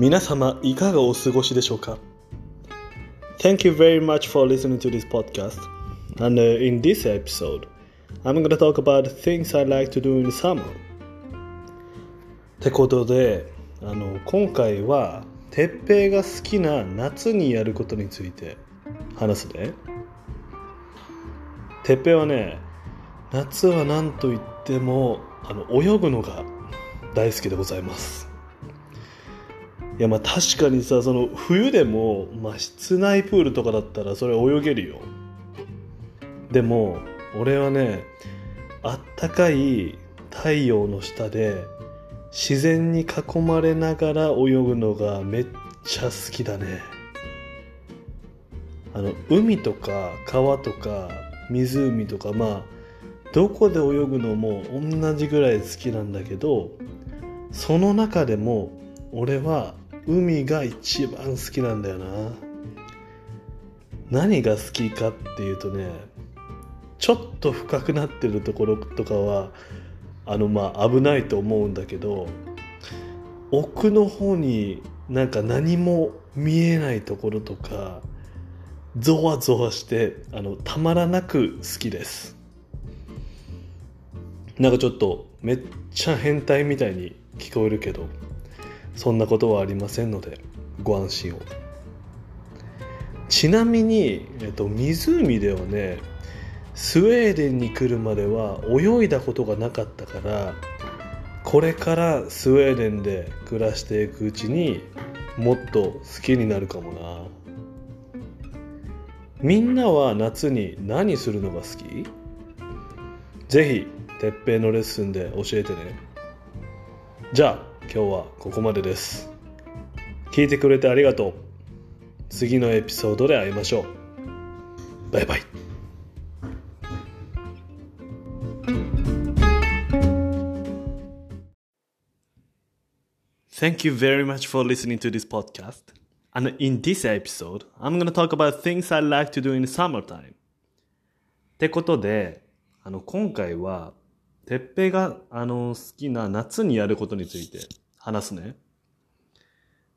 皆様いかがお過ごしでしょうか Thank you very much for listening to this podcast. And uh, in this episode, I'm going to talk about things I like to do in the summer. ってことで、あの今回は鉄平が好きな夏にやることについて話すね。鉄平はね、夏は何と言ってもあの泳ぐのが大好きでございますいやまあ確かにさその冬でも、まあ、室内プールとかだったらそれ泳げるよ。でも俺はねあったかい太陽の下で自然に囲まれながら泳ぐのがめっちゃ好きだね。あの海とか川とか湖とかまあどこで泳ぐのも同じぐらい好きなんだけどその中でも俺は海が一番好きなんだよな。何が好きかっていうとねちょっと深くなってるところとかはあのまあ危ないと思うんだけど奥の方になんか何も見えないところとかゾワゾワしてあのたまらなく好きです。なんかちょっとめっちゃ変態みたいに聞こえるけど。そんなことはありませんのでご安心を。ちなみに、えっと、湖ではねスウェーデンに来るまでは泳いだことがなかったからこれからスウェーデンで暮らしていくうちにもっと好きになるかもな。みんなは夏に何するのが好き？ぜひ鉄平のレッスンで教えてね。じゃあ今日はここまでです聞いてくれてありがとう次のエピソードで会いましょうバイバイ Thank you very much for listening to this podcast. And in this episode, I'm going to talk about things I like to do in summertime. ってことで、あの、今回は、てっぺが、あの、好きな夏にやることについて話すね。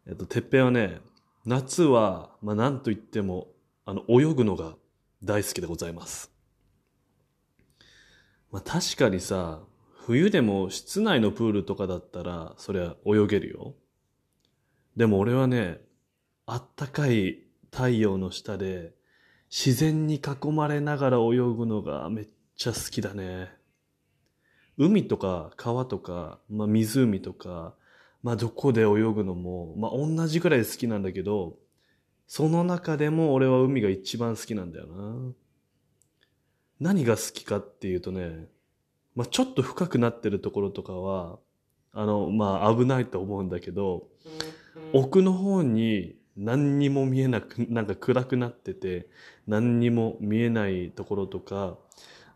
えっと、てっぺはね、夏は、まあ、なんと言っても、あの、泳ぐのが大好きでございます。まあ、確かにさ、冬でも室内のプールとかだったら、そりゃ泳げるよ。でも俺はね、あったかい太陽の下で、自然に囲まれながら泳ぐのがめっちゃ好きだね。海とか川とか、まあ、湖とか、まあ、どこで泳ぐのも、まあ、同じくらい好きなんだけど、その中でも俺は海が一番好きなんだよな。何が好きかっていうとね、まあ、ちょっと深くなってるところとかは、あの、まあ、危ないと思うんだけど、奥の方に何にも見えなく、なんか暗くなってて、何にも見えないところとか、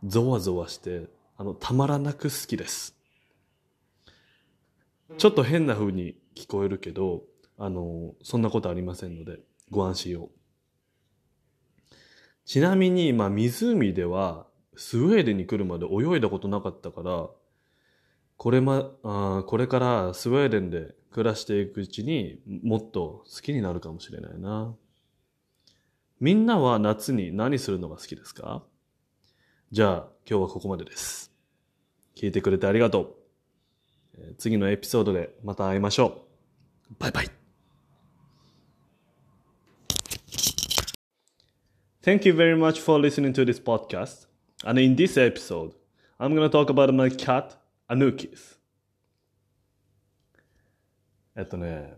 ゾワゾワして、あの、たまらなく好きです。ちょっと変な風に聞こえるけど、あの、そんなことありませんので、ご安心を。ちなみに、まあ、湖では、スウェーデンに来るまで泳いだことなかったから、これま、あこれからスウェーデンで暮らしていくうちにもっと好きになるかもしれないな。みんなは夏に何するのが好きですか？じゃあ今日はここまでです。聞いてくれてありがとう。次のエピソードでまた会いましょう。バイバイ。Thank you very much for listening to this podcast. And in this episode, I'm going to talk about my cat, Anukis. えっとね、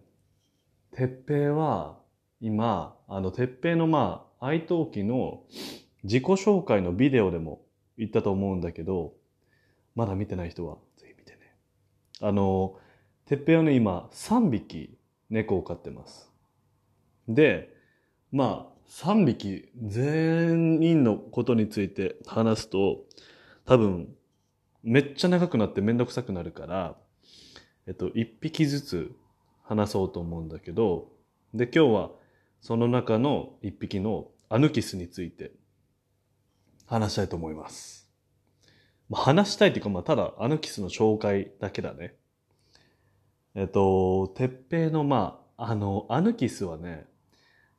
てっぺいは今、あの、てっぺいのまあ、愛登記の自己紹介のビデオでも言ったと思うんだけど、まだ見てない人はぜひ見てね。あの、てっぺいはね、今3匹猫を飼ってます。で、まあ、3匹全員のことについて話すと、多分、めっちゃ長くなってめんどくさくなるから、えっと、1匹ずつ話そうと思うんだけど、で、今日はその中の1匹のアヌキスについて話したいと思います。まあ、話したいっていうか、まあ、ただアヌキスの紹介だけだね。えっと、てっぺいの、まあの、アヌキスはね、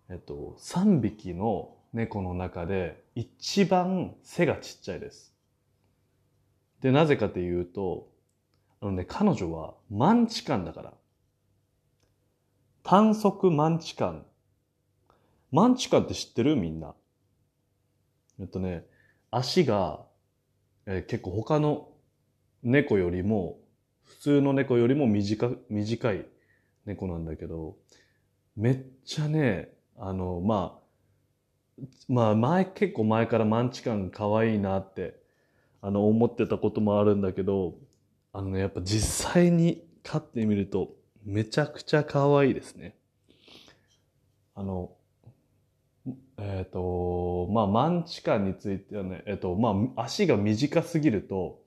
えっと、3匹の猫の中で一番背がちっちゃいです。で、なぜかというと、あのね、彼女はマンチカンだから。短足マンチカン。マンチカンって知ってる？みんな。えっとね、足が、えー、結構他の猫よりも、普通の猫よりも短短い猫なんだけど、めっちゃね、あの、まあ、まあ前、結構前からマンチカン可愛いなって、あの、思ってたこともあるんだけど、あのね、やっぱ実際に飼ってみると、めちゃくちゃ可愛いですね。あの、えっ、ー、と、まあ、マンチカンについてはね、えっ、ー、と、まあ、足が短すぎると、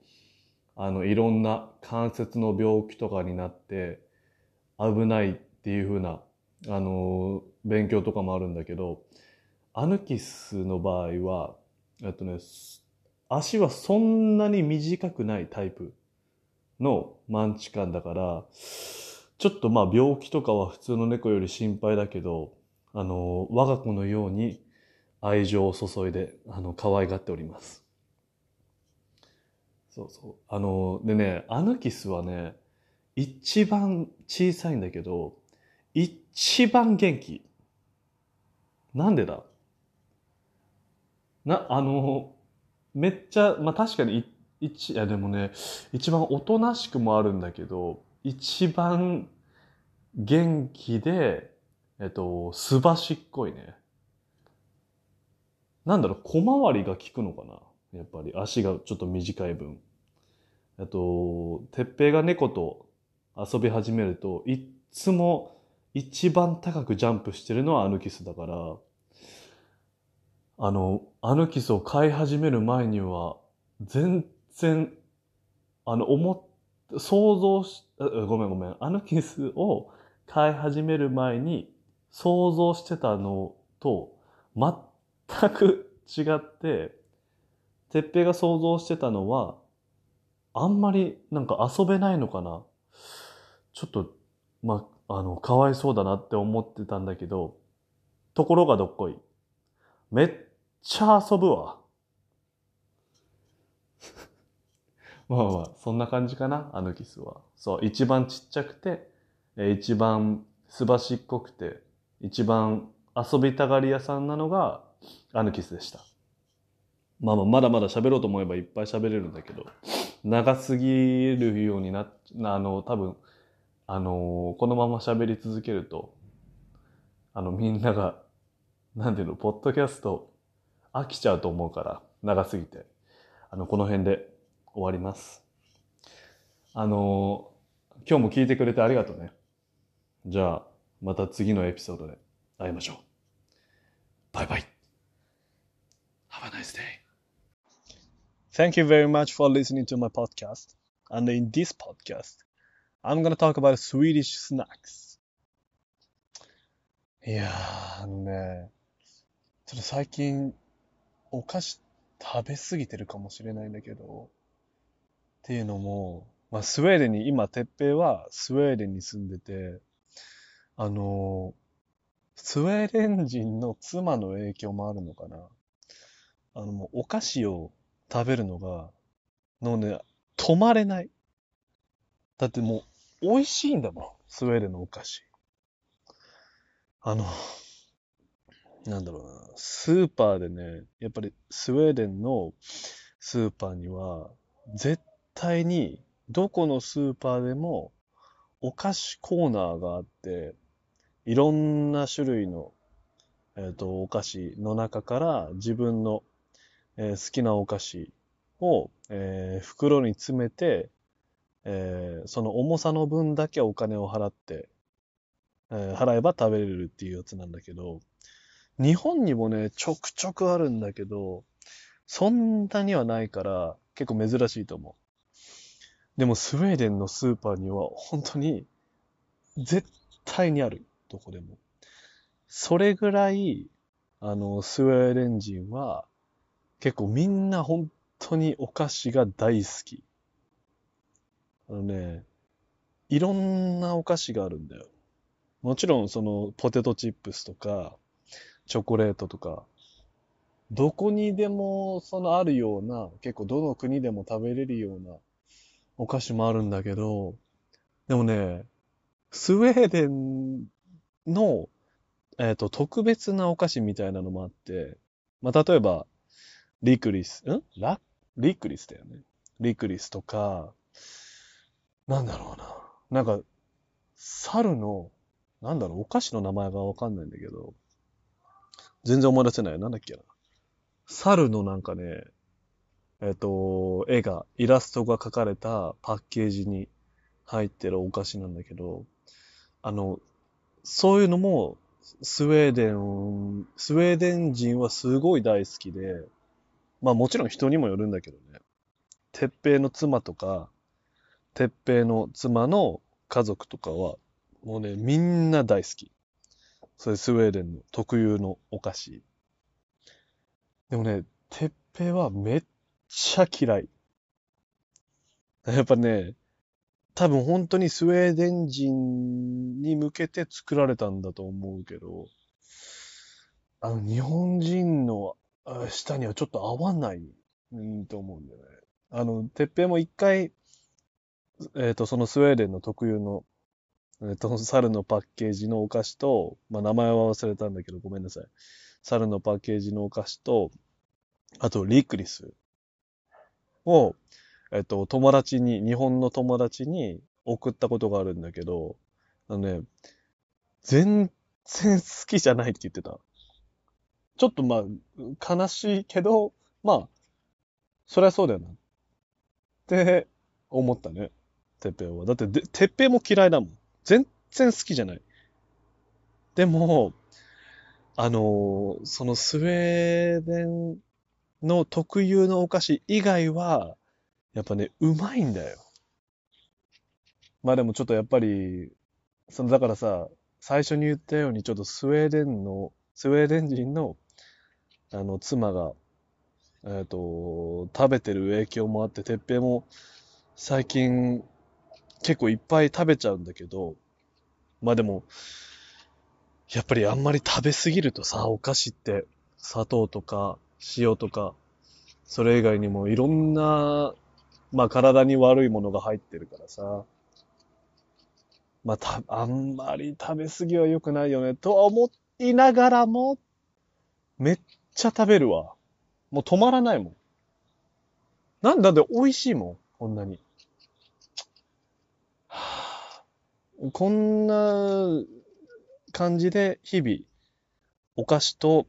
あの、いろんな関節の病気とかになって、危ないっていうふうな、あの、勉強とかもあるんだけど、アヌキスの場合は、えっとね、足はそんなに短くないタイプのマンチカンだから、ちょっとまあ病気とかは普通の猫より心配だけど、あの、我が子のように愛情を注いで、あの、可愛がっております。そうそう。あの、でね、アヌキスはね、一番小さいんだけど、一番元気。なんでだ？な、あの、めっちゃ、まあ確かに一、いやでもね、一番おとなしくもあるんだけど、一番元気で、えっと、すばしっこいね。なんだろう、小回りが効くのかな？やっぱり足がちょっと短い分。えっと、てっぺいが猫と遊び始めると、いっつも一番高くジャンプしてるのはアヌキスだから、あの、アヌキスを飼い始める前には、全然、あの、思っ、想像し、ごめんごめん。アヌキスを飼い始める前に想像してたのと全全く違って、てっぺが想像してたのは、あんまりなんか遊べないのかな？ちょっと、まあ、あの、かわいそうだなって思ってたんだけど、ところがどっこい。めっちゃ遊ぶわ。まあまあ、そんな感じかな、アヌキスは。そう、一番ちっちゃくて、一番すばしっこくて、一番遊びたがり屋さんなのがアヌキスでした。まあまあ、まだまだ喋ろうと思えばいっぱい喋れるんだけど、長すぎるようにな、あの、多分、あの、このまま喋り続けると、あの、みんなが、なんていうの、ポッドキャスト飽きちゃうと思うから、長すぎて。あの、この辺で終わります。あの、今日も聞いてくれてありがとうね。じゃあ、また次のエピソードで会いましょう。バイバイ。Have a nice day. Thank you very much for listening to my podcast. And in this podcast, I'm gonna talk about Swedish snacks. いやー、あのね、ちょっと最近、お菓子食べ過ぎてるかもしれないんだけど、っていうのも、まあ、スウェーデンに、今、哲平はスウェーデンに住んでて、あの、スウェーデン人の妻の影響もあるのかな。あの、もうお菓子を食べるのが、のね、止まれない。だってもう、美味しいんだもん。スウェーデンのお菓子。あの、なんだろうな。スーパーでね、やっぱりスウェーデンのスーパーには、絶対にどこのスーパーでもお菓子コーナーがあって、いろんな種類の、えっ、ー、と、お菓子の中から自分の、えー、好きなお菓子を、えー、袋に詰めて、えー、その重さの分だけお金を払って、えー、払えば食べれるっていうやつなんだけど、日本にもね、ちょくちょくあるんだけど、そんなにはないから結構珍しいと思う。でもスウェーデンのスーパーには本当に絶対にある。どこでも。それぐらい、あの、スウェーデン人は結構みんな本当にお菓子が大好き。あのね、いろんなお菓子があるんだよ。もちろんそのポテトチップスとか、チョコレートとか、どこにでもそのあるような、結構どの国でも食べれるようなお菓子もあるんだけど、でもね、スウェーデンの、えっ、と、特別なお菓子みたいなのもあって、まあ、例えば、リクリス、ん？ラ？リクリスだよね。リクリスとか、なんだろうな。なんか、猿の、なんだろう、お菓子の名前がわかんないんだけど、全然思い出せない。なんだっけな。猿のなんかね、えっ、と、絵が、イラストが描かれたパッケージに入ってるお菓子なんだけど、あの、そういうのも、スウェーデン、スウェーデン人はすごい大好きで、まあもちろん人にもよるんだけどね。鉄平の妻とか、鉄平の妻の家族とかは、もうね、みんな大好き。それスウェーデンの特有のお菓子。でもね、鉄平はめっちゃ嫌い。やっぱね、多分本当にスウェーデン人に向けて作られたんだと思うけど、あの、日本人のあ舌にはちょっと合わない、うん、と思うんだよね。あの、てっぺいも一回、えっと、そのスウェーデンの特有の、えっと、猿のパッケージのお菓子と、まあ、名前は忘れたんだけど、ごめんなさい。猿のパッケージのお菓子と、あと、リクリスを、えっと、友達に、日本の友達に送ったことがあるんだけど、あのね、全然好きじゃないって言ってた。ちょっとまあ、悲しいけど、まあ、そりゃそうだよな。って思ったね。てっぺいは。だって、てっぺいも嫌いだもん。全然好きじゃない。でも、あのーそのスウェーデンの特有のお菓子以外は、やっぱね、うまいんだよ。まあでもちょっとやっぱり、そのだからさ、最初に言ったようにちょっとスウェーデンの、スウェーデン人の、あの、妻が、えっと、食べてる影響もあって、てっぺいも最近結構いっぱい食べちゃうんだけど、まあでも、やっぱりあんまり食べ過ぎるとさ、お菓子って砂糖とか塩とか、それ以外にもいろんな、まあ体に悪いものが入ってるからさ、まあた、あんまり食べ過ぎは良くないよね、とは思いながらも、めっちゃ食べるわ。もう止まらないもん。なんだって美味しいもん、こんなに。は あこんな感じで日々、お菓子と、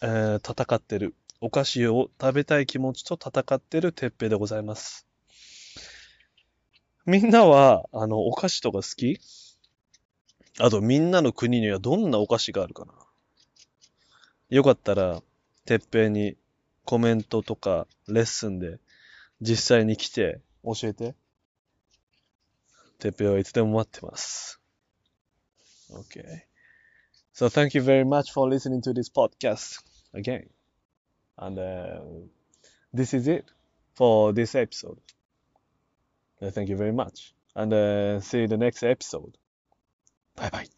えー戦ってる。お菓子を食べたい気持ちと戦ってるてっぺでございます。みんなは、あの、お菓子とか好き？あと、みんなの国にはどんなお菓子があるかな？よかったら、てっぺいにコメントとかレッスンで実際に来て教えて。てっぺいはいつでも待ってます。Okay. So thank you very much for listening to this podcast again. And uh, this is it for this episode. Uh, thank you very much. And uh, see you the next episode. Bye bye.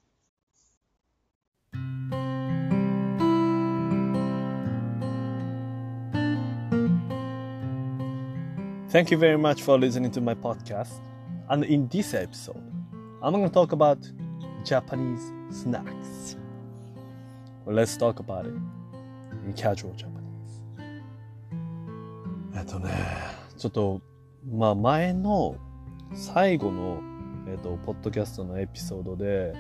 Thank you very much for listening to my podcast. And in this episode, I'm going to talk about Japanese snacks. Let's talk about it in casual Japanese. えっとね、ちょっと、まあ前の最後の、えっと、ポッドキャストのエピソードで、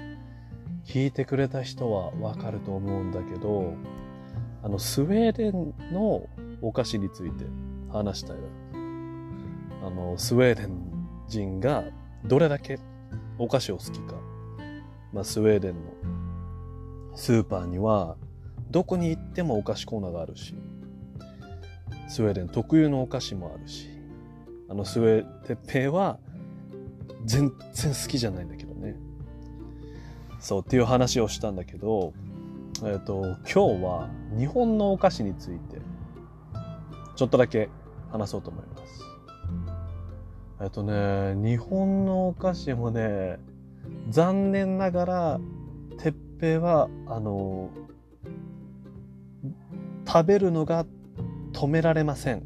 聞いてくれた人はわかると思うんだけど、あの、スウェーデンのお菓子について話したいな。あの、スウェーデン人がどれだけお菓子を好きか。まあ、スウェーデンのスーパーには、どこに行ってもお菓子コーナーがあるし、スウェーデン特有のお菓子もあるし、あの、スウェー、てっぺいは全然好きじゃないんだけどね。そうっていう話をしたんだけど、えっ、と、今日は日本のお菓子について、ちょっとだけ話そうと思います。えっとね、日本のお菓子もね、残念ながら鉄平は、あの、食べるのが止められません。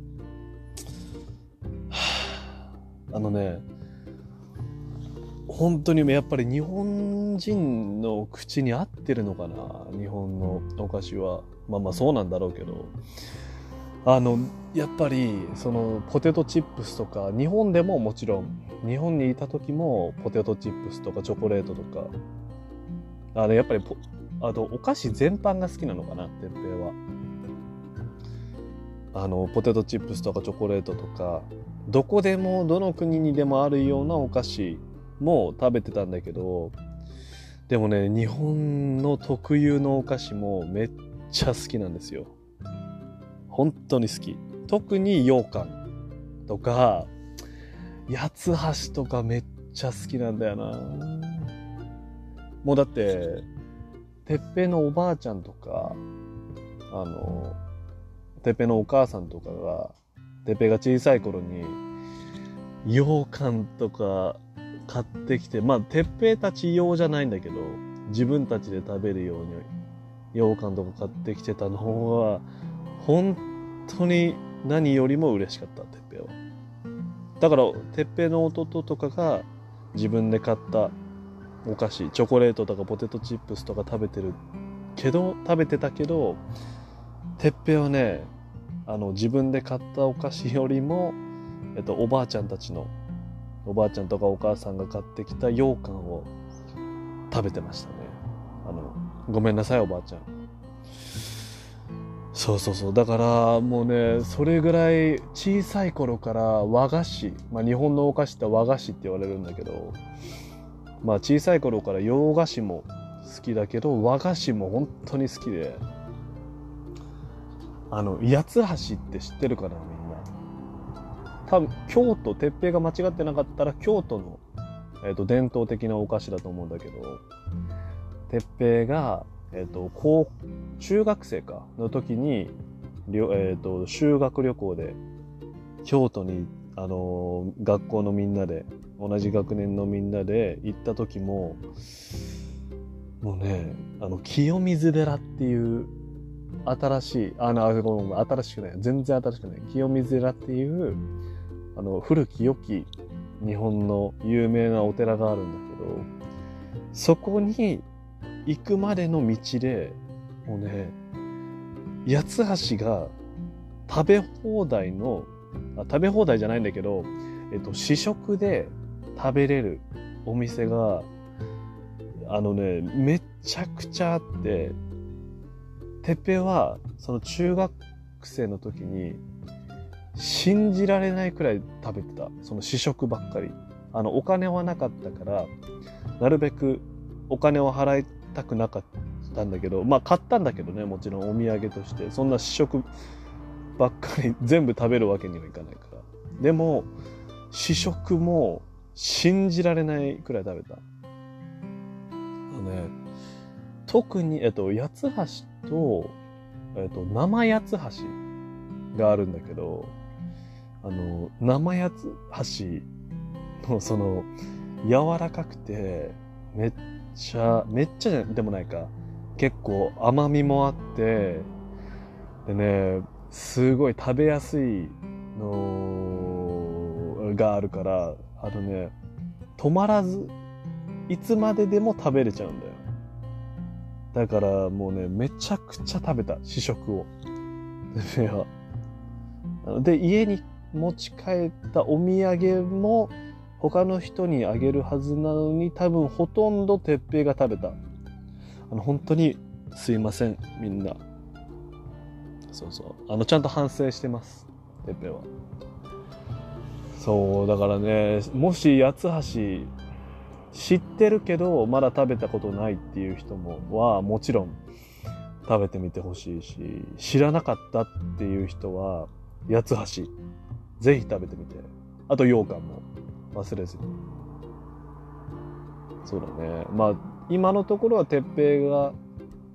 はあのね、本当にやっぱり日本人の口に合ってるのかな日本のお菓子は。まあまあそうなんだろうけど。あの、やっぱりそのポテトチップスとか、日本でももちろん、日本にいた時もポテトチップスとかチョコレートとか、あの、やっぱりポ、あとお菓子全般が好きなのかな、てっぺいは。あの、ポテトチップスとかチョコレートとか、どこでも、どの国にでもあるようなお菓子も食べてたんだけど、でもね、日本の特有のお菓子もめっちゃ好きなんですよ。本当に好き。特に羊羹とか、八つ橋とかめっちゃ好きなんだよな。もうだって、てっぺのおばあちゃんとか、あの、てっぺいのお母さんとかが、てっぺいが小さい頃に、羊羹とか買ってきて、まあ、てっぺたち用じゃないんだけど、自分たちで食べるように、羊羹とか買ってきてたのは、本当に何よりも嬉しかった、てっぺいは。だから、てっぺいの弟とかが自分で買ったお菓子、チョコレートとかポテトチップスとか食べてるけど、食べてたけど、てっぺいはね、あの、自分で買ったお菓子よりも、えっと、おばあちゃんたちの、おばあちゃんとかお母さんが買ってきた羊羹を食べてましたね。あの、ごめんなさい、おばあちゃん。そうそうそう。だから、もうね、それぐらい小さい頃から和菓子、まあ日本のお菓子って和菓子って言われるんだけど、まあ小さい頃から洋菓子も好きだけど、和菓子も本当に好きで、あの、八つ橋って知ってるかな、みんな。多分、京都、鉄平が間違ってなかったら、京都の、えっ、と、伝統的なお菓子だと思うんだけど、鉄平が、えっ、と、高、中学生か、の時に、えっ、と、修学旅行で、京都に、あのー学校のみんなで、同じ学年のみんなで行った時も、もうね、あの、清水寺っていう、新しい、あの、新しくない。全然新しくない。清水寺っていう、あの、古き良き日本の有名なお寺があるんだけど、そこに行くまでの道で、もうね、八橋が食べ放題の、あ食べ放題じゃないんだけど、えっと、試食で食べれるお店が、あのね、めちゃくちゃあって、てっぺは、その中学生の時に、信じられないくらい食べてた。その試食ばっかり。あの、お金はなかったから、なるべくお金を払いたくなかったんだけど、まあ買ったんだけどね、もちろんお土産として。そんな試食ばっかり 全部食べるわけにはいかないから。でも、試食も信じられないくらい食べた。ね、特に、えっと、八つ橋と、えっと、生八つ橋があるんだけど、あの、生八つ橋のその、柔らかくて、めっちゃ、めっちゃでもないか。結構甘みもあって、でね、すごい食べやすいのがあるから、あのね、止まらず、いつまででも食べれちゃうんだよ。だからもうね、めちゃくちゃ食べた、試食を。で、家に持ち帰ったお土産も他の人にあげるはずなのに多分ほとんど鉄平が食べた。あの、本当にすいません、みんな。そうそう。あの、ちゃんと反省してます、鉄平は。そう、だからね、もし八橋知ってるけどまだ食べたことないっていう人もはもちろん食べてみてほしいし知らなかったっていう人は八つ橋ぜひ食べてみてあと羊羹も忘れずに。そうだね。まあ今のところは哲平が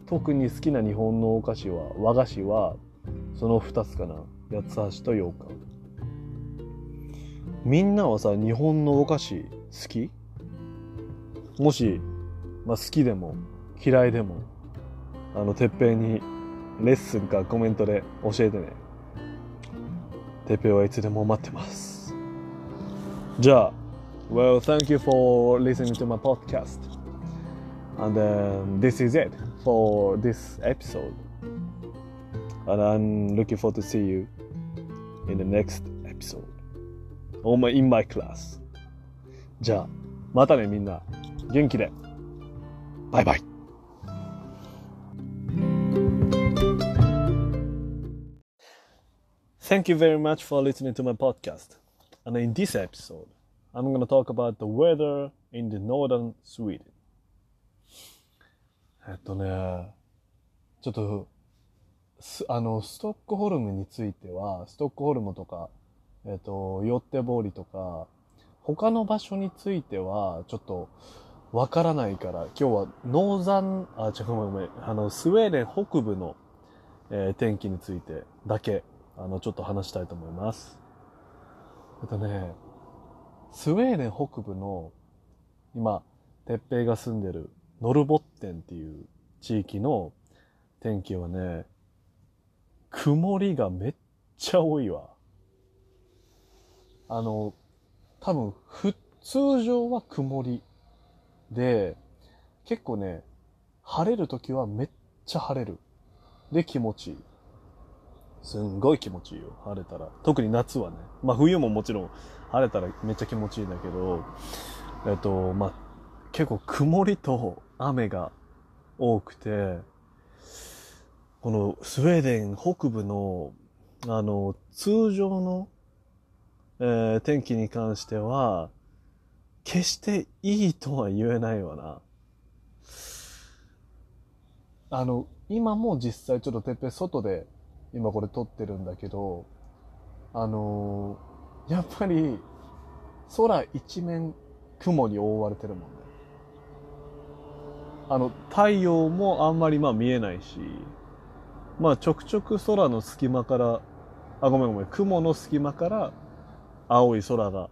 特に好きな日本のお菓子は和菓子はその2つかな。八つ橋と羊羹みんなはさ日本のお菓子好き？もし、まあ、好きでも嫌いでも、あの、てっぺいにレッスンかコメントで教えてね。てっぺいはいつでも待ってます。じゃあ、Well, thank you for listening to my podcast. And then this is it for this episode. And I'm looking forward to see you in the next episode. Or my, in my class. じゃあ、またねみんな。元気で。バイバイ。Thank you very much for listening to my podcast. And in this episode, I'm going to talk about the weather in the northern Sweden. えっとね、ちょっと、あの、ストックホルムについては、ストックホルムとか、えっと、ヨッテボーリとか、他の場所については、ちょっと、わからないから、今日はノーザン、あ、違う、ごめんごめん、あの、スウェーデン北部の、えー天気についてだけ、あの、ちょっと話したいと思います。えっとね、スウェーデン北部の、今、鉄平が住んでるノルボッテンっていう地域の天気はね、曇りがめっちゃ多いわ。あの、多分、ふ、通常は曇りで、結構ね、晴れる時はめっちゃ晴れる。で、気持ちいい。すんごい気持ちいいよ、晴れたら。特に夏はね。まあ冬ももちろん晴れたらめっちゃ気持ちいいんだけど、えっと、まあ結構曇りと雨が多くて、このスウェーデン北部の、あの、通常の、えー天気に関しては、決していいとは言えないわな。あの、今も実際ちょっとてっぺん外で今これ撮ってるんだけど、あのーやっぱり空一面雲に覆われてるもんね。あの、太陽もあんまりまあ見えないし、まあちょくちょく空の隙間から、あ、ごめんごめん、雲の隙間から青い空が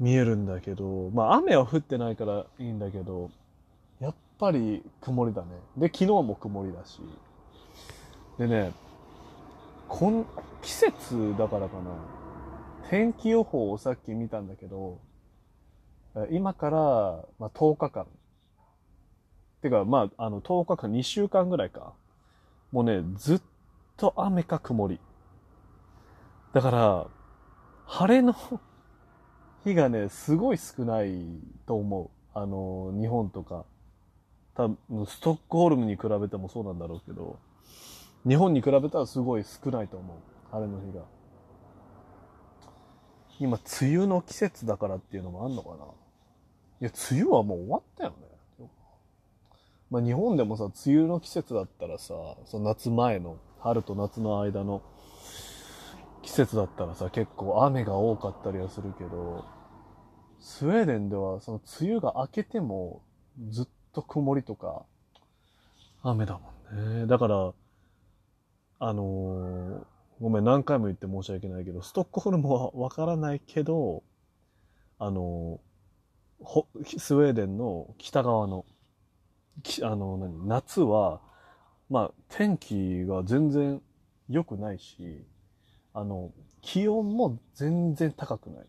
見えるんだけど、まあ雨は降ってないからいいんだけど、やっぱり曇りだね。で、昨日も曇りだし。でね、こん、季節だからかな。天気予報をさっき見たんだけど、今から、まあ、10日間。てか、まあ、あの、10日間、2週間ぐらいか。もうね、ずっと雨か曇り。だから、晴れの 日がね、すごい少ないと思う。あの、日本とか。多分、ストックホルムに比べてもそうなんだろうけど、日本に比べたらすごい少ないと思う。晴れの日が。今、梅雨の季節だからっていうのもあんのかないや、梅雨はもう終わったよね。まあ日本でもさ、梅雨の季節だったらさ、その夏前の、春と夏の間の季節だったらさ、結構雨が多かったりはするけど、スウェーデンではその梅雨が明けてもずっと曇りとか雨だもんね。だから、あのーごめん、何回も言って申し訳ないけど、ストックホルムはわからないけど、あのースウェーデンの北側の、きあの、何、夏は、まあ、天気が全然良くないし、あの、気温も全然高くない。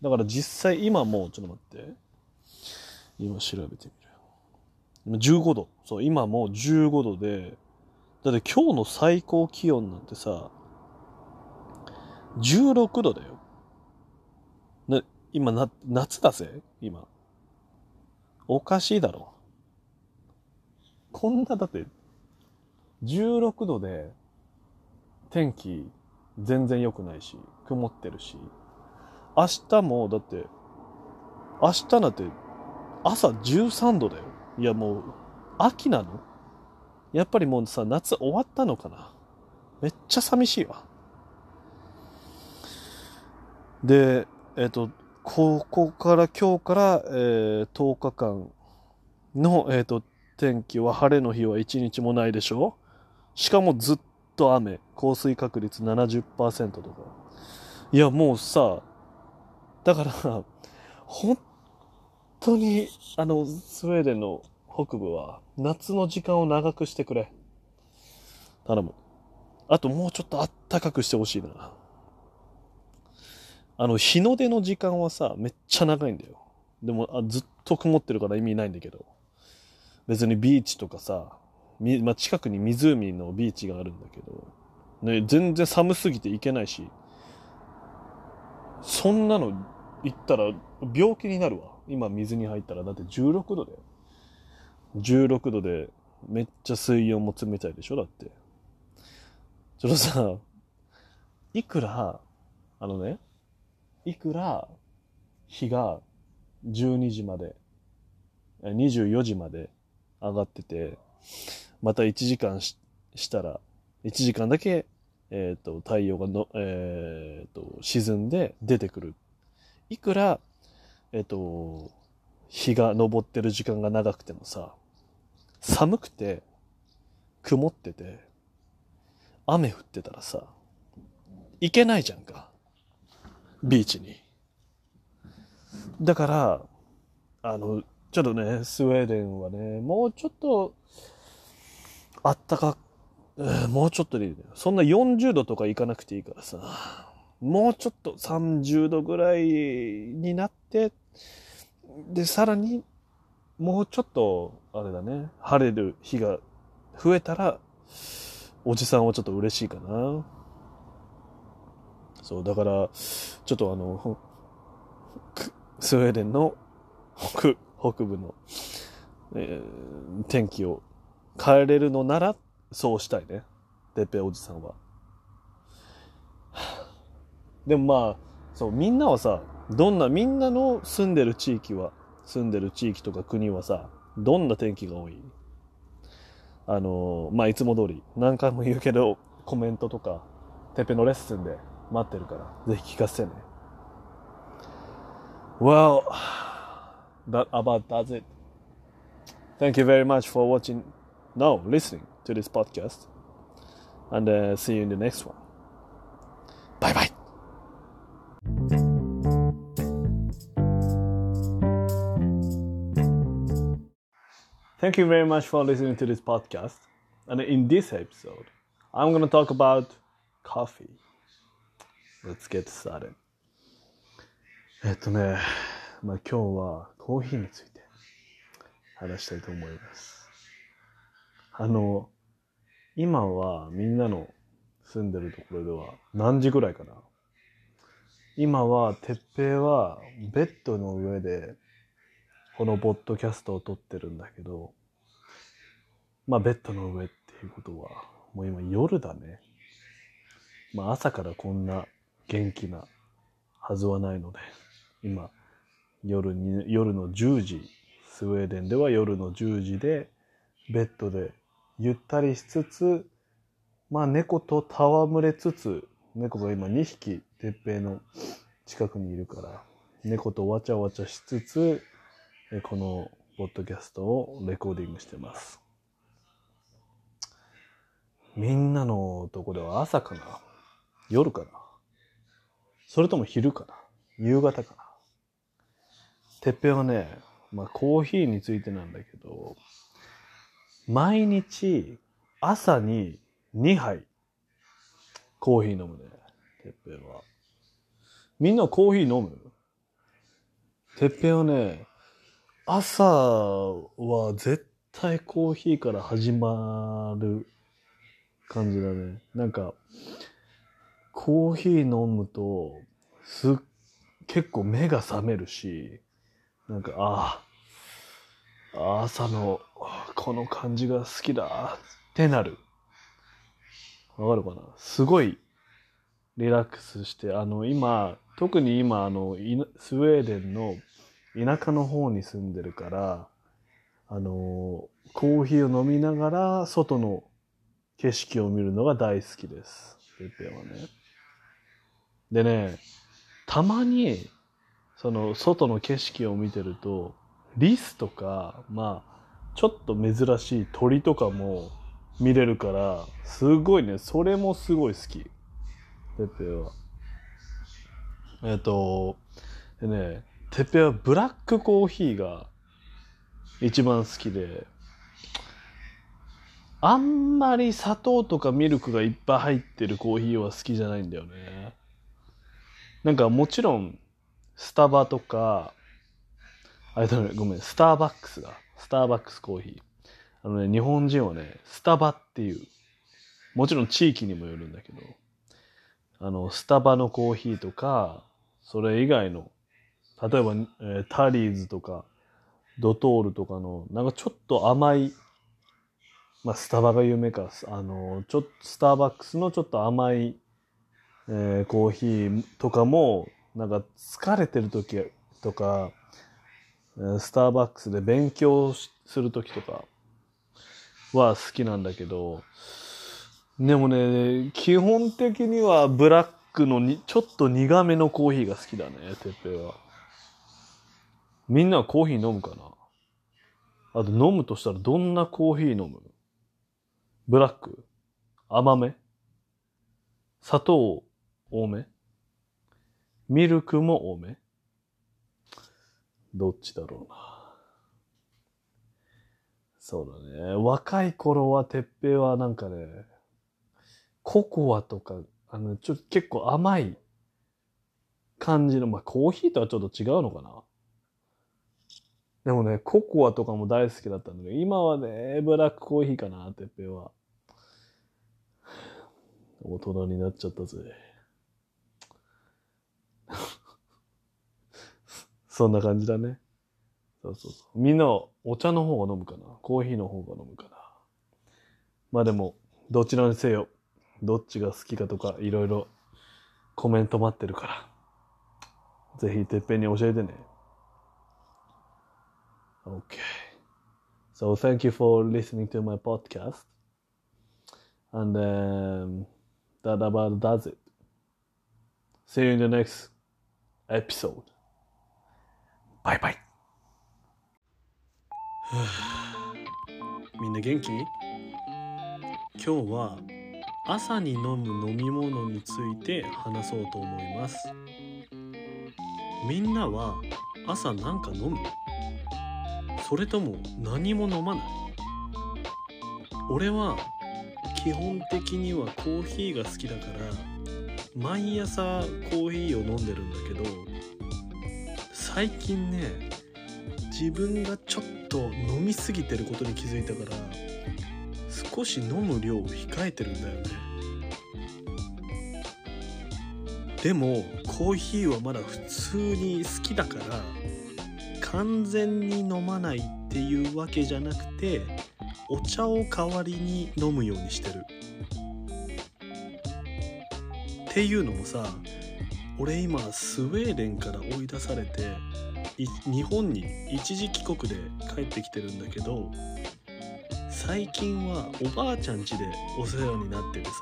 だから実際今も、ちょっと待って。今調べてみる。今15度。そう、今もう15度で、だって今日の最高気温なんてさ、16度だよ。な、今な、夏だぜ今。おかしいだろ。こんな、だって、16度で、天気全然良くないし、曇ってるし、明日も、だって、明日なんて、朝13度だよ。いやもう、秋なの？やっぱりもうさ、夏終わったのかな？めっちゃ寂しいわ。で、えっ、と、ここから今日から、えー10日間の、えっ、と、天気は晴れの日は1日もないでしょ？しかもずっと雨。降水確率70%とか。いや、もうさ、だから、本当に、あの、スウェーデンの北部は夏の時間を長くしてくれ。頼む。あともうちょっとあったかくしてほしいな。あの、日の出の時間はさ、めっちゃ長いんだよ。でも、あずっと曇ってるから意味ないんだけど。別にビーチとかさ、みまあ、近くに湖のビーチがあるんだけど、ね、全然寒すぎて行けないし、そんなの行ったら病気になるわ。今水に入ったらだって16度で。16度でめっちゃ水温も冷たいでしょ？だって。ちょっとさ、いくら、あのね、いくら日が12時まで、24時まで上がってて、また1時間ししたら、1時間だけ、えっ、と、太陽がの、えっ、と、沈んで出てくる。いくら、えっ、と、日が昇ってる時間が長くてもさ、寒くて、曇ってて、雨降ってたらさ、行けないじゃんか。ビーチに。だから、あの、ちょっとね、スウェーデンはね、もうちょっと、あったか、うんもうちょっとでいいね。そんな40度とかいかなくていいからさ、もうちょっと30度ぐらいになって、で、さらに、もうちょっと、あれだね、晴れる日が増えたら、おじさんはちょっと嬉しいかな。そう、だから、ちょっとあの、スウェーデンの北北部の、えー天気を変えれるのなら、そうしたいね。てっぺおじさんは。でもまあ、そう、みんなはさ、どんな、みんなの住んでる地域は、住んでる地域とか国はさ、どんな天気が多いあの、まあ、いつも通り、何回も言うけど、コメントとか、てっぺのレッスンで待ってるから、ぜひ聞かせてね。Well, that about does it. Thank you very much for watching, no, listening to this podcast. And uh, see you in the next one. Bye bye. Thank you very much for listening to this podcast. And in this episode, I'm going to talk about coffee. Let's get started. えっとね、まあ今日はコーヒーについて話したいと思います。あの、今はみんなの住んでるところでは何時ぐらいかな今は、てっぺいはベッドの上でこのポッドキャストを撮ってるんだけど、まあベッドの上っていうことは、もう今夜だね。まあ朝からこんな元気なはずはないので、今夜に、夜の10時、スウェーデンでは夜の10時で、ベッドでゆったりしつつ、まあ猫と戯れつつ、猫が今2匹、てっぺいの近くにいるから、猫とわちゃわちゃしつつ、このポッドキャストをレコーディングしてます。みんなのとこでは朝かな？夜かな？それとも昼かな？夕方かな？てっぺいはね、まあコーヒーについてなんだけど、毎日朝に2杯コーヒー飲むね、てっぺいは。みんなコーヒー飲む？てっぺいはね、朝は絶対コーヒーから始まる感じだね。なんか、コーヒー飲むと、す、結構目が覚めるし、なんか、ああ、朝のこの感じが好きだってなる。わかるかな？すごいリラックスして、あの、今、特に今、あの、スウェーデンの田舎の方に住んでるから、あの、コーヒーを飲みながら外の景色を見るのが大好きです。ペッペはね。でね、たまに、その外の景色を見てると、リスとか、まあ、ちょっと珍しい鳥とかも見れるから、すごいね、それもすごい好き。ペッペは。えっ、と、でね、てっぺはブラックコーヒーが一番好きであんまり砂糖とかミルクがいっぱい入ってるコーヒーは好きじゃないんだよね。なんかもちろんスタバとかあれだねごめんスターバックスだ。スターバックスコーヒー。あのね日本人はねスタバっていうもちろん地域にもよるんだけどあのスタバのコーヒーとかそれ以外の例えば、えータリーズとかドトールとかのなんかちょっと甘いまあスタバが有名かあのちょっとスターバックスのちょっと甘い、えーコーヒーとかもなんか疲れてる時とかスターバックスで勉強する時とかは好きなんだけどでもね基本的にはブラックのにちょっと苦めのコーヒーが好きだねてっぺいは。みんなはコーヒー飲むかな？あと飲むとしたらどんなコーヒー飲む？ブラック？甘め？砂糖多め？ミルクも多め？どっちだろうな？そうだね。若い頃は、てっぺいはなんかね、ココアとか、あの、ちょっと結構甘い感じの、まあコーヒーとはちょっと違うのかな？でもね、ココアとかも大好きだったんだけど、今はね、ブラックコーヒーかな、てっぺいは。大人になっちゃったぜ。そんな感じだね。そうそうそう。みんなはお茶の方が飲むかなコーヒーの方が飲むかなまあでも、どちらにせよ、どっちが好きかとか、いろいろコメント待ってるから。ぜひ、てっぺんに教えてね。Okay. So thank you for listening to my podcast. And um, that about does it. See you in the next episode. バイバイ。みんな元気今日は朝に飲む飲み物について話そうと思います。みんなは朝なんか飲むそれとも何も飲まない？俺は基本的にはコーヒーが好きだから毎朝コーヒーを飲んでるんだけど最近ね自分がちょっと飲みすぎてることに気づいたから少し飲む量を控えてるんだよね。でもコーヒーはまだ普通に好きだから完全に飲まないっていうわけじゃなくてお茶を代わりに飲むようにしてる。っていうのもさ俺今スウェーデンから追い出されて日本に一時帰国で帰ってきてるんだけど最近はおばあちゃん家でお世話になっててさ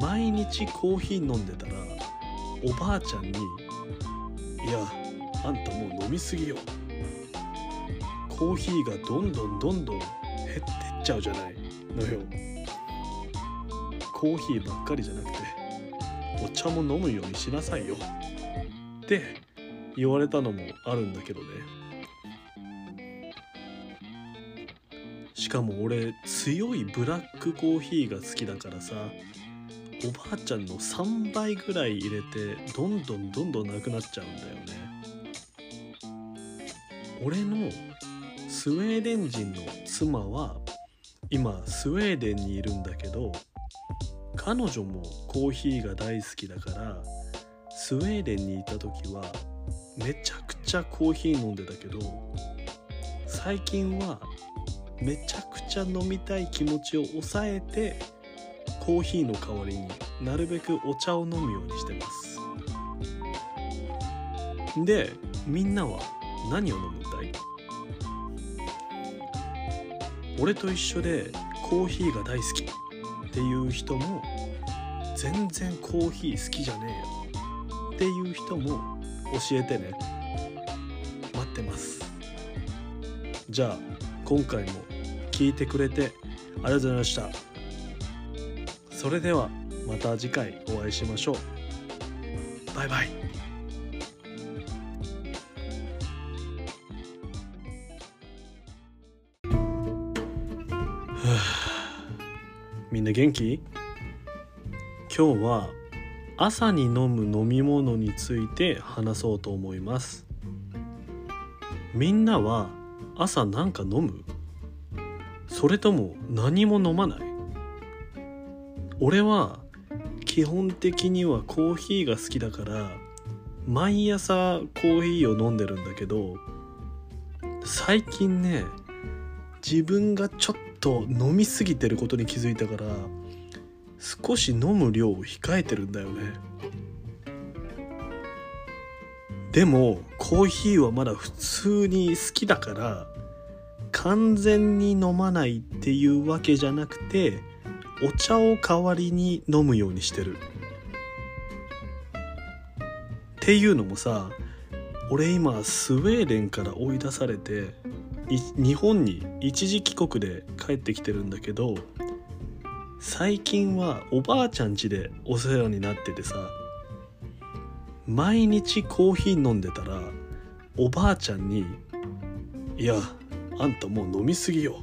毎日コーヒー飲んでたらおばあちゃんに「いやあんたもう飲みすぎよ。コーヒーがどんどんどんどん減ってっちゃうじゃないのよ。コーヒーばっかりじゃなくてお茶も飲むようにしなさいよ。って言われたのもあるんだけどね。しかも俺強いブラックコーヒーが好きだからさおばあちゃんの3倍ぐらい入れてどんどんどんどんなくなっちゃうんだよね。俺のスウェーデン人の妻は今スウェーデンにいるんだけど彼女もコーヒーが大好きだからスウェーデンにいた時はめちゃくちゃコーヒー飲んでたけど最近はめちゃくちゃ飲みたい気持ちを抑えてコーヒーの代わりになるべくお茶を飲むようにしてます。でみんなは何を飲むんだい?俺と一緒でコーヒーが大好きっていう人も全然コーヒー好きじゃねえよっていう人も教えてね。待ってます。じゃあ今回も聞いてくれてありがとうございました。それではまた次回お会いしましょう。バイバイ。みんな元気？今日は朝に飲む飲み物について話そうと思います。みんなは朝なんか飲む？それとも何も飲まない？俺は基本的にはコーヒーが好きだから毎朝コーヒーを飲んでるんだけど最近ね自分がちょっと飲みすぎてることに気づいたから少し飲む量を控えてるんだよね。でもコーヒーはまだ普通に好きだから完全に飲まないっていうわけじゃなくてお茶を代わりに飲むようにしてる。っていうのもさ俺今スウェーデンから追い出されて日本に一時帰国で帰ってきてるんだけど最近はおばあちゃん家でお世話になっててさ毎日コーヒー飲んでたらおばあちゃんに「いやあんたもう飲みすぎよ」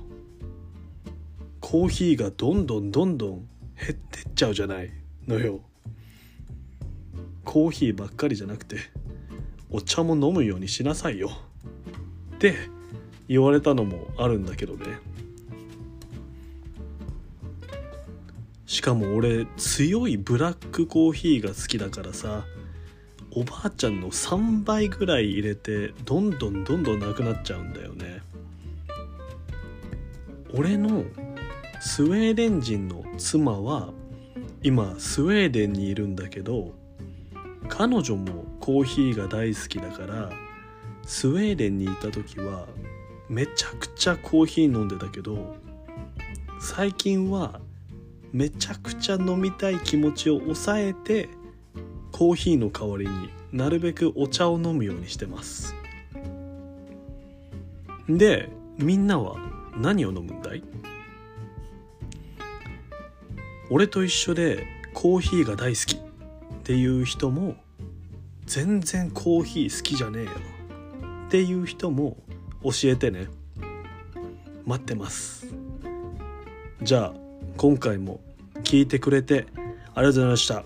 コーヒーがどんどんどんどん減ってっちゃうじゃないのよ。コーヒーばっかりじゃなくてお茶も飲むようにしなさいよ。って言われたのもあるんだけどね。しかも俺強いブラックコーヒーが好きだからさおばあちゃんの3倍ぐらい入れてどんどんどんどんなくなっちゃうんだよね。俺のスウェーデン人の妻は今スウェーデンにいるんだけど彼女もコーヒーが大好きだからスウェーデンにいた時はめちゃくちゃコーヒー飲んでたけど最近はめちゃくちゃ飲みたい気持ちを抑えてコーヒーの代わりになるべくお茶を飲むようにしてます。でみんなは何を飲むんだい？俺と一緒でコーヒーが大好きっていう人も全然コーヒー好きじゃねえよっていう人も教えてね。待ってます。じゃあ今回も聞いてくれてありがとうございました。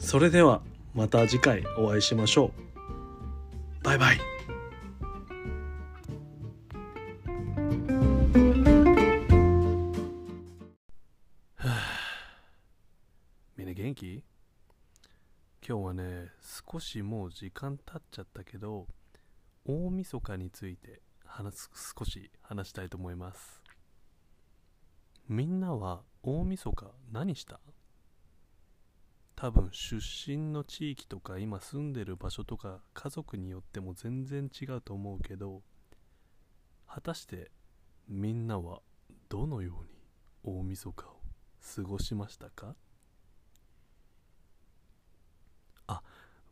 それではまた次回お会いしましょう。バイバイ。みんな元気？今日はね少しもう時間経っちゃったけど大晦日について話す少し話したいと思います。みんなは大晦日何した？多分出身の地域とか今住んでる場所とか家族によっても全然違うと思うけど果たしてみんなはどのように大晦日を過ごしましたか？あ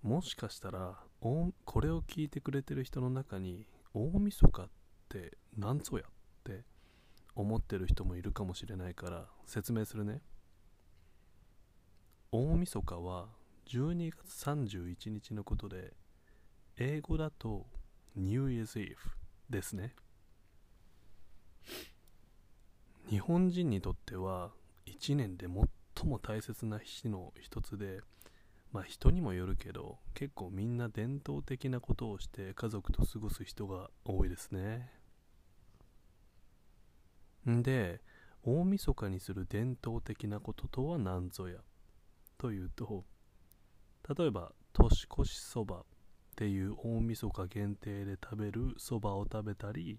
もしかしたらこれを聞いてくれてる人の中に大晦日って何ぞやって思ってる人もいるかもしれないから説明するね。大晦日は12月31日のことで英語だと New Year's Eve ですね。日本人にとっては1年で最も大切な日の一つでまあ人にもよるけど結構みんな伝統的なことをして家族と過ごす人が多いですね。んで大晦日にする伝統的なこととは何ぞや？というと例えば年越しそばっていう大晦日限定で食べるそばを食べたり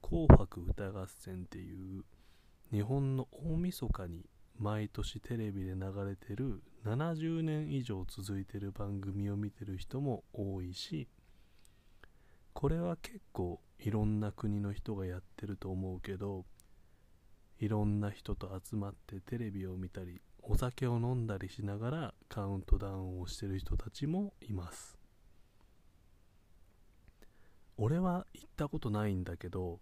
紅白歌合戦っていう日本の大晦日に毎年テレビで流れてる70年以上続いてる番組を見てる人も多いしこれは結構いろんな国の人がやってると思うけどいろんな人と集まってテレビを見たりお酒を飲んだりしながらカウントダウンをしてる人たちもいます。俺は行ったことないんだけど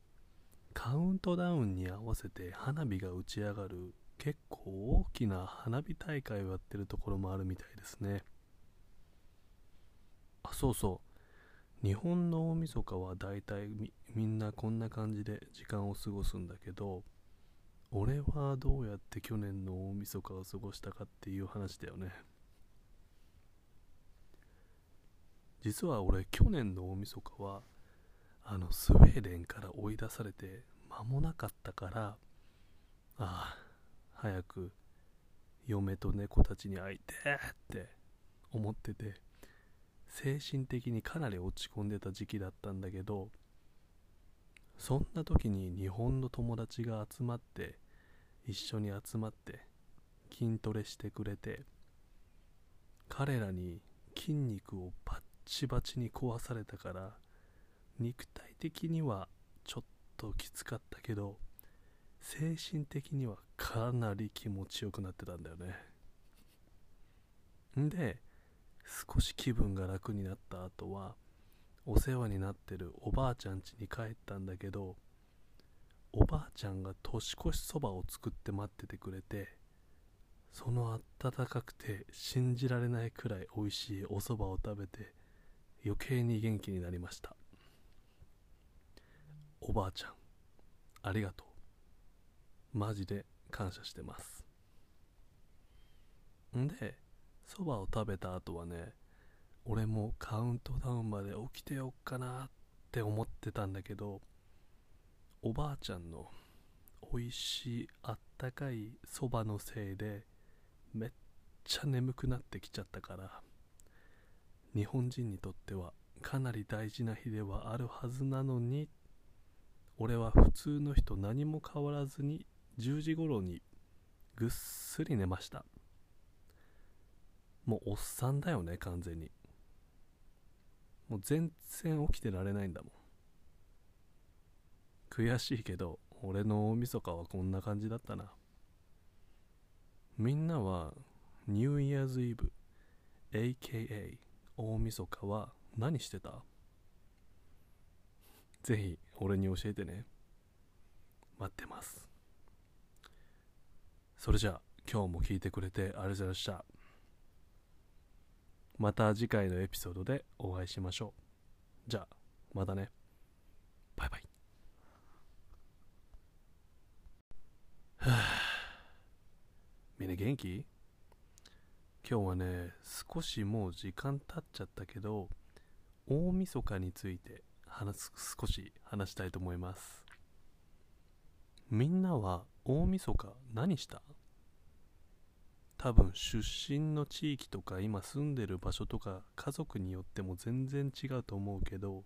カウントダウンに合わせて花火が打ち上がる結構大きな花火大会をやってるところもあるみたいですね。あそうそう。日本の大晦日はだいたいみんなこんな感じで時間を過ごすんだけど俺はどうやって去年の大晦日を過ごしたかっていう話だよね。実は俺去年の大晦日はあのスウェーデンから追い出されて間もなかったからああ早く嫁と猫たちに会いてって思ってて精神的にかなり落ち込んでた時期だったんだけどそんな時に日本の友達が集まって一緒に集まって筋トレしてくれて彼らに筋肉をバッチバチに壊されたから肉体的にはちょっときつかったけど精神的にはかなり気持ちよくなってたんだよね。で少し気分が楽になった後はお世話になってるおばあちゃん家に帰ったんだけどおばあちゃんが年越しそばを作って待っててくれてそのあったかくて信じられないくらい美味しいおそばを食べて余計に元気になりました。おばあちゃんありがとう。マジで感謝してます。んでそばを食べた後はね俺もカウントダウンまで起きてよっかなって思ってたんだけどおばあちゃんの美味しいあったかいそばのせいでめっちゃ眠くなってきちゃったから日本人にとってはかなり大事な日ではあるはずなのに俺は普通の人何も変わらずに10時頃にぐっすり寝ました。もうおっさんだよね完全に。もう全然起きてられないんだもん。悔しいけど俺の大晦日はこんな感じだったな。みんなはニューイヤーズイブ AKA 大晦日は何してた？ぜひ俺に教えてね。待ってます。それじゃあ今日も聞いてくれてありがとうございました。また次回のエピソードでお会いしましょう。じゃあまたね。バイバイ。はあみんな元気？今日はね少しもう時間経っちゃったけど大晦日について話す少し話したいと思います。みんなは大晦日何した？多分出身の地域とか今住んでる場所とか家族によっても全然違うと思うけど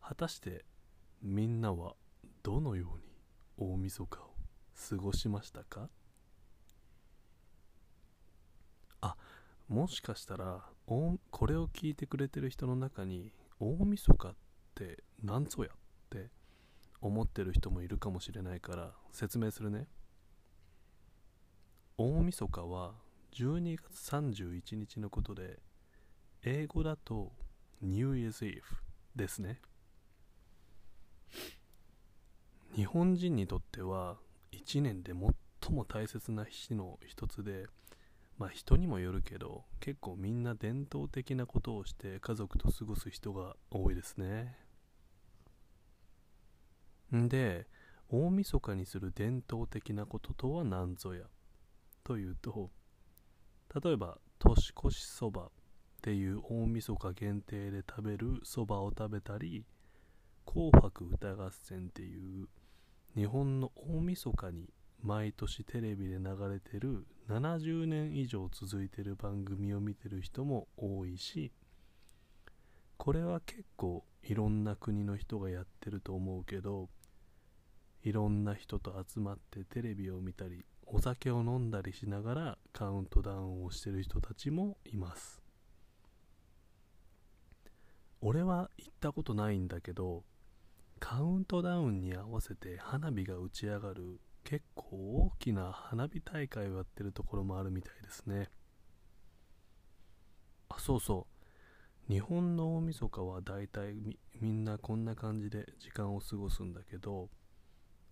果たしてみんなはどのように大晦日を過ごしましたか？あもしかしたらおこれを聞いてくれてる人の中に大晦日って何ぞやって思ってる人もいるかもしれないから説明するね。大晦日は12月31日のことで英語だと New Year's Eve ですね。日本人にとっては1年で最も大切な日の一つでまあ人にもよるけど結構みんな伝統的なことをして家族と過ごす人が多いですね。で大晦日にする伝統的なこととは何ぞや？というと例えば年越しそばっていう大晦日限定で食べるそばを食べたり紅白歌合戦っていう日本の大晦日に毎年テレビで流れてる70年以上続いてる番組を見てる人も多いしこれは結構いろんな国の人がやってると思うけどいろんな人と集まってテレビを見たりお酒を飲んだりしながらカウントダウンをしてる人たちもいます。俺は行ったことないんだけどカウントダウンに合わせて花火が打ち上がる結構大きな花火大会をやってるところもあるみたいですね。あそうそう。日本の大晦日はだいたいみんなこんな感じで時間を過ごすんだけど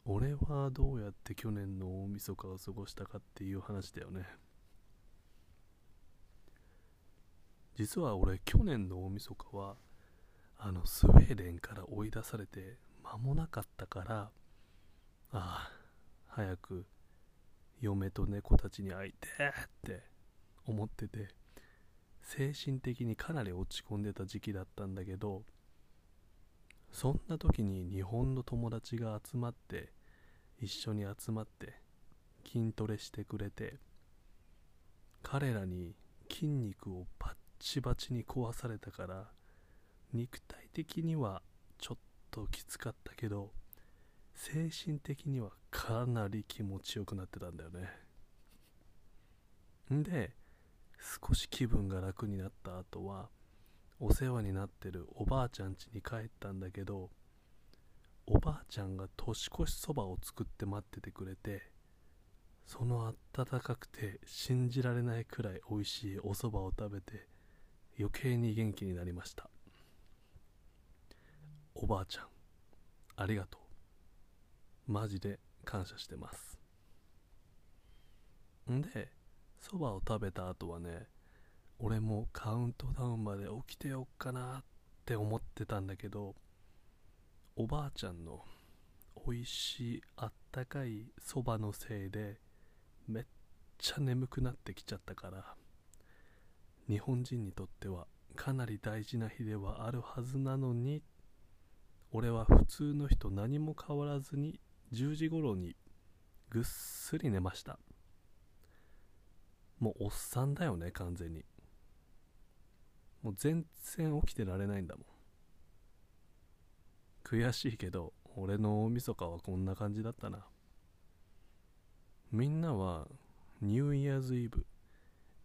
俺はどうやって去年の大晦日を過ごしたかっていう話だよね。実は俺去年の大晦日はあのスウェーデンから追い出されて間もなかったからああ早く嫁と猫たちに会いてって思ってて精神的にかなり落ち込んでた時期だったんだけどそんな時に日本の友達が集まって一緒に集まって筋トレしてくれて彼らに筋肉をバッチバチに壊されたから肉体的にはちょっときつかったけど精神的にはかなり気持ちよくなってたんだよね。んで少し気分が楽になった後はお世話になってるおばあちゃん家に帰ったんだけどおばあちゃんが年越しそばを作って待っててくれてそのあったかくて信じられないくらい美味しいおそばを食べて余計に元気になりました。おばあちゃんありがとう。マジで感謝してます。んでそばを食べた後はね俺もカウントダウンまで起きてよっかなって思ってたんだけどおばあちゃんの美味しいあったかいそばのせいでめっちゃ眠くなってきちゃったから日本人にとってはかなり大事な日ではあるはずなのに俺は普通の人何も変わらずに10時頃にぐっすり寝ました。もうおっさんだよね完全に。もう全然起きてられないんだもん。悔しいけど俺の大晦日はこんな感じだったな。みんなはニューイヤーズイブ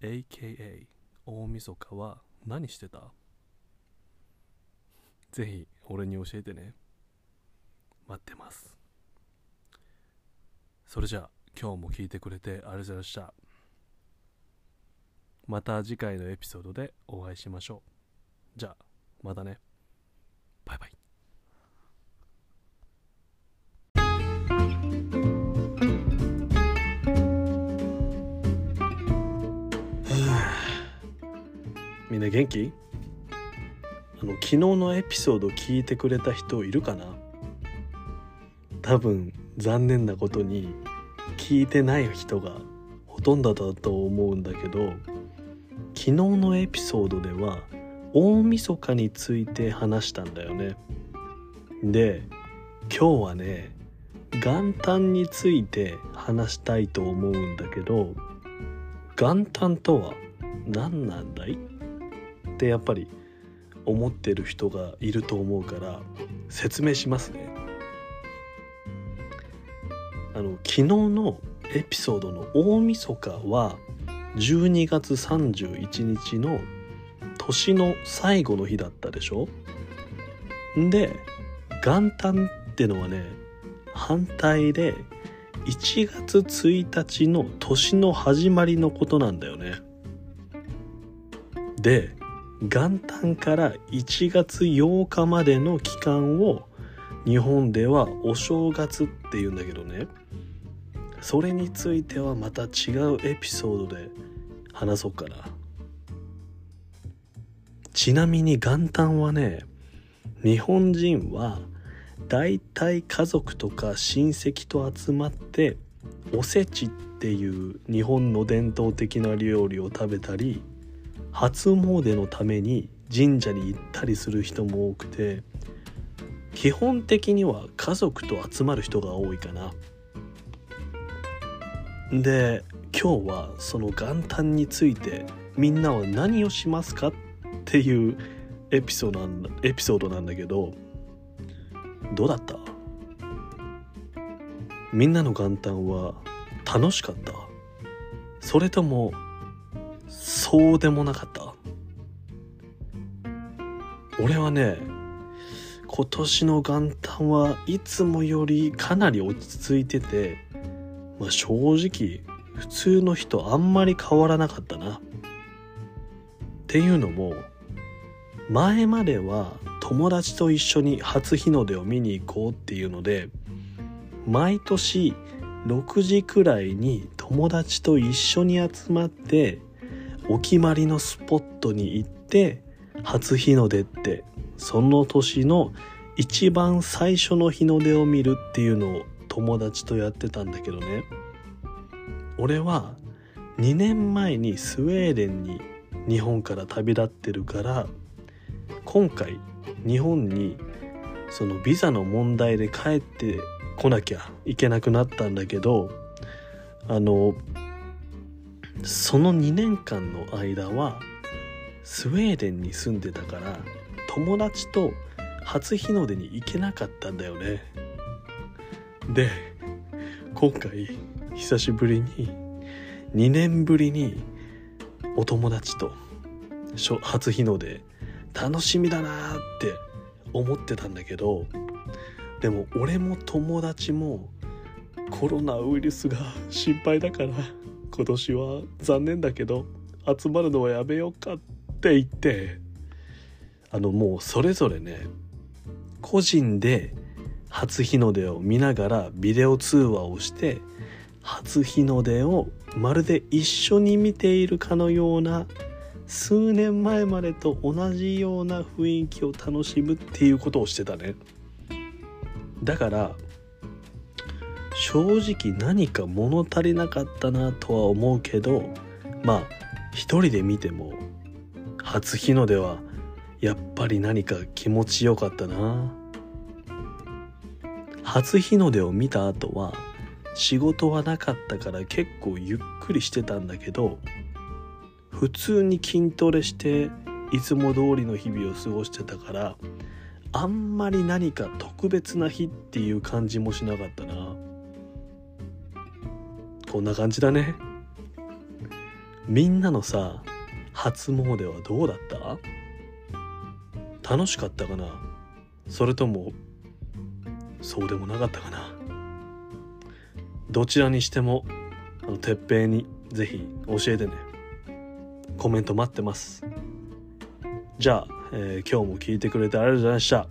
AKA 大晦日は何してた？ぜひ俺に教えてね。待ってます。それじゃあ今日も聞いてくれてありがとうございました。また次回のエピソードでお会いしましょう。じゃあまたね。バイバイ。みんな元気？あの昨日のエピソード聞いてくれた人いるかな？多分残念なことに聞いてない人がほとんどだと思うんだけど昨日のエピソードでは大晦日について話したんだよね。で今日はね元旦について話したいと思うんだけど元旦とは何なんだい？ってやっぱり思ってる人がいると思うから説明しますね。あの昨日のエピソードの大晦日は12月31日の年の最後の日だったでしょ？で元旦ってのはね反対で1月1日の年の始まりのことなんだよね。で元旦から1月8日までの期間を日本ではお正月って言うんだけどね。それについてはまた違うエピソードで話そうかな。ちなみに元旦はね日本人はだいたい家族とか親戚と集まっておせちっていう日本の伝統的な料理を食べたり初詣のために神社に行ったりする人も多くて基本的には家族と集まる人が多いかな。で今日はその元旦についてみんなは何をしますかっていうエピソードなんだエピソードなんだけどどうだった？みんなの元旦は楽しかった？それともそうでもなかった？俺はね今年の元旦はいつもよりかなり落ち着いてて、まあ、正直普通の人あんまり変わらなかったな。っていうのも前までは友達と一緒に初日の出を見に行こうっていうので毎年6時くらいに友達と一緒に集まってお決まりのスポットに行って初日の出ってその年の一番最初の日の出を見るっていうのを友達とやってたんだけどね。俺は2年前にスウェーデンに日本から旅立ってるから今回日本にそのビザの問題で帰ってこなきゃいけなくなったんだけどあのその2年間の間はスウェーデンに住んでたから友達と初日の出に行けなかったんだよね。で今回久しぶりに2年ぶりにお友達と初日の出楽しみだなーって思ってたんだけどでも俺も友達もコロナウイルスが心配だから今年は残念だけど集まるのはやめようかって言ってあのもうそれぞれね個人で初日の出を見ながらビデオ通話をして初日の出をまるで一緒に見ているかのような数年前までと同じような雰囲気を楽しむっていうことをしてたね。だから正直何か物足りなかったなとは思うけどまあ一人で見ても初日の出はやっぱり何か気持ちよかったな。初日の出を見た後は仕事はなかったから結構ゆっくりしてたんだけど普通に筋トレしていつも通りの日々を過ごしてたからあんまり何か特別な日っていう感じもしなかったな。こんな感じだね。みんなのさ初詣はどうだった？楽しかったかな？それともそうでもなかったかな。どちらにしてもあのてっぺいにぜひ教えてね。コメント待ってます。じゃあ、えー今日も聞いてくれてありがとうございました。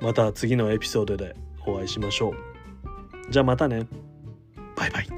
また次のエピソードでお会いしましょう。じゃあまたね。バイバイ。